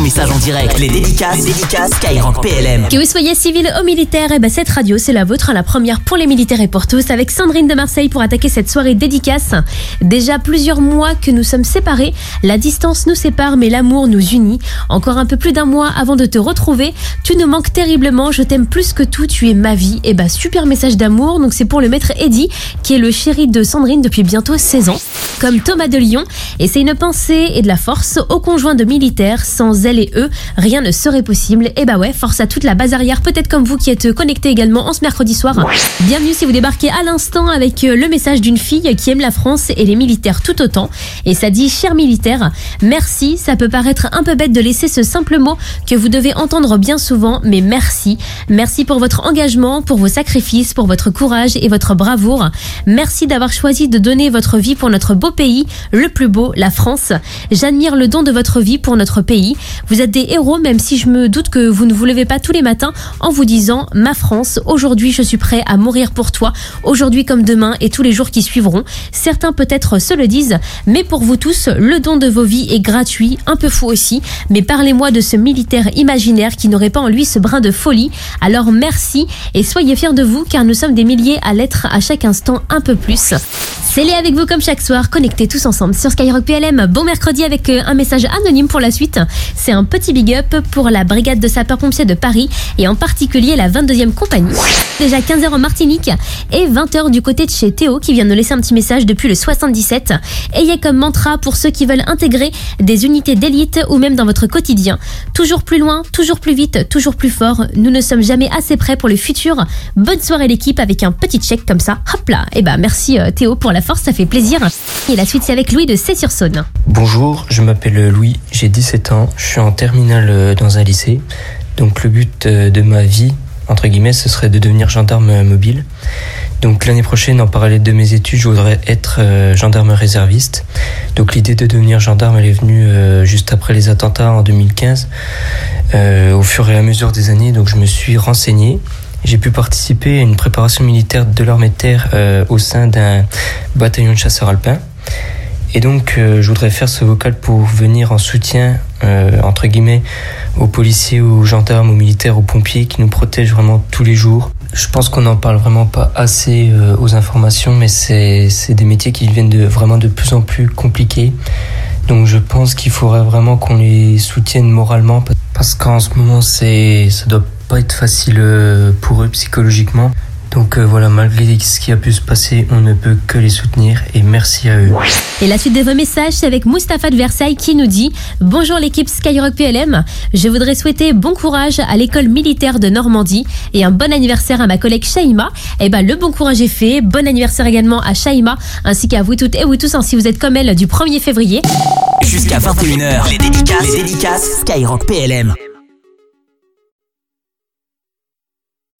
ton message en direct. Les dédicaces, les dédicaces Skyrock PLM. Que vous soyez civil ou militaire, eh ben cette radio c'est la vôtre, la première pour les militaires et pour tous, avec Sandrine de Marseille pour attaquer cette soirée dédicace. Déjà plusieurs mois que nous sommes séparés, la distance nous sépare mais l'amour nous unit. Encore un peu plus d'un mois avant de te retrouver, tu nous manques terriblement, je t'aime plus que tout, tu es ma vie. Et bah super message d'amour, donc c'est pour le maître Eddy qui est le chéri de Sandrine depuis bientôt 16 ans. Comme Thomas de Lyon, et c'est une pensée et de la force aux conjoints de militaires. Sans elle et eux, rien ne serait possible. Et bah ouais, force à toute la base arrière, peut-être comme vous qui êtes connectés également en ce mercredi soir. Bienvenue si vous débarquez à l'instant avec euh, le message d'une fille qui aime la France et les militaires tout autant. Et ça dit, cher militaire, merci. Ça peut paraître un peu bête de laisser ce simple mot que vous devez entendre bien souvent, mais merci. Merci pour votre engagement, pour vos sacrifices, pour votre courage et votre bravoure. Merci d'avoir choisi de donner votre vie pour notre beau pays, le plus beau, la France. J'admire le don de votre vie pour notre pays. Vous êtes des héros, même si je me doute que vous ne vous levez pas tous les matins en vous disant Ma France, aujourd'hui je suis prêt à mourir pour toi, aujourd'hui comme demain et tous les jours qui suivront. Certains peut-être se le disent, mais pour vous tous, le don de vos vies est gratuit, un peu fou aussi. Mais parlez-moi de ce militaire imaginaire qui n'aurait pas en lui ce brin de folie. Alors merci et soyez fiers de vous car nous sommes des milliers à l'être à chaque instant un peu plus. C'est les avec vous comme chaque soir, connectés tous ensemble sur Skyrock PLM. Bon mercredi avec euh, un message anonyme pour la suite. C'est un petit big up pour la brigade de sapeurs-pompiers de Paris et en particulier la 22e compagnie. Déjà 15h en Martinique et 20h du côté de chez Théo qui vient nous laisser un petit message depuis le 77. Ayez comme mantra pour ceux qui veulent intégrer des unités d'élite ou même dans votre quotidien. Toujours plus loin, toujours plus vite, toujours plus fort. Nous ne sommes jamais assez prêts pour le futur. Bonne soirée l'équipe avec un petit check comme ça. Hop là. Et bah merci euh, Théo pour la force, ça fait plaisir. Et la suite c'est avec Louis de C'est-sur-Saône. Bonjour, je m'appelle Louis, j'ai 17 ans, je suis en terminale euh, dans un lycée. Donc le but euh, de ma vie, entre guillemets, ce serait de devenir gendarme euh, mobile. Donc l'année prochaine, en parallèle de mes études, je voudrais être euh, gendarme réserviste. Donc l'idée de devenir gendarme, est venue euh, juste après les attentats en 2015. Euh, au fur et à mesure des années, donc je me suis renseigné. J'ai pu participer à une préparation militaire de l'armée de terre au sein d'un bataillon de chasseurs alpins. Et donc, euh, je voudrais faire ce vocal pour venir en soutien, euh, entre guillemets, aux policiers, aux gendarmes, aux militaires, aux pompiers qui nous protègent vraiment tous les jours. Je pense qu'on n'en parle vraiment pas assez euh, aux informations, mais c'est des métiers qui deviennent de, vraiment de plus en plus compliqués. Donc, je pense qu'il faudrait vraiment qu'on les soutienne moralement, parce qu'en ce moment, ça doit pas être facile pour eux psychologiquement. Donc euh, voilà, malgré ce qui a pu se passer, on ne peut que les soutenir et merci à eux. Et la suite de vos messages, c'est avec Mustapha de Versailles qui nous dit Bonjour l'équipe Skyrock PLM. Je voudrais souhaiter bon courage à l'école militaire de Normandie et un bon anniversaire à ma collègue Shaima. Et ben le bon courage est fait. Bon anniversaire également à Shaima ainsi qu'à vous toutes et vous tous hein, si vous êtes comme elle du 1er février. Jusqu'à 21h, les dédicaces, les dédicaces Skyrock PLM.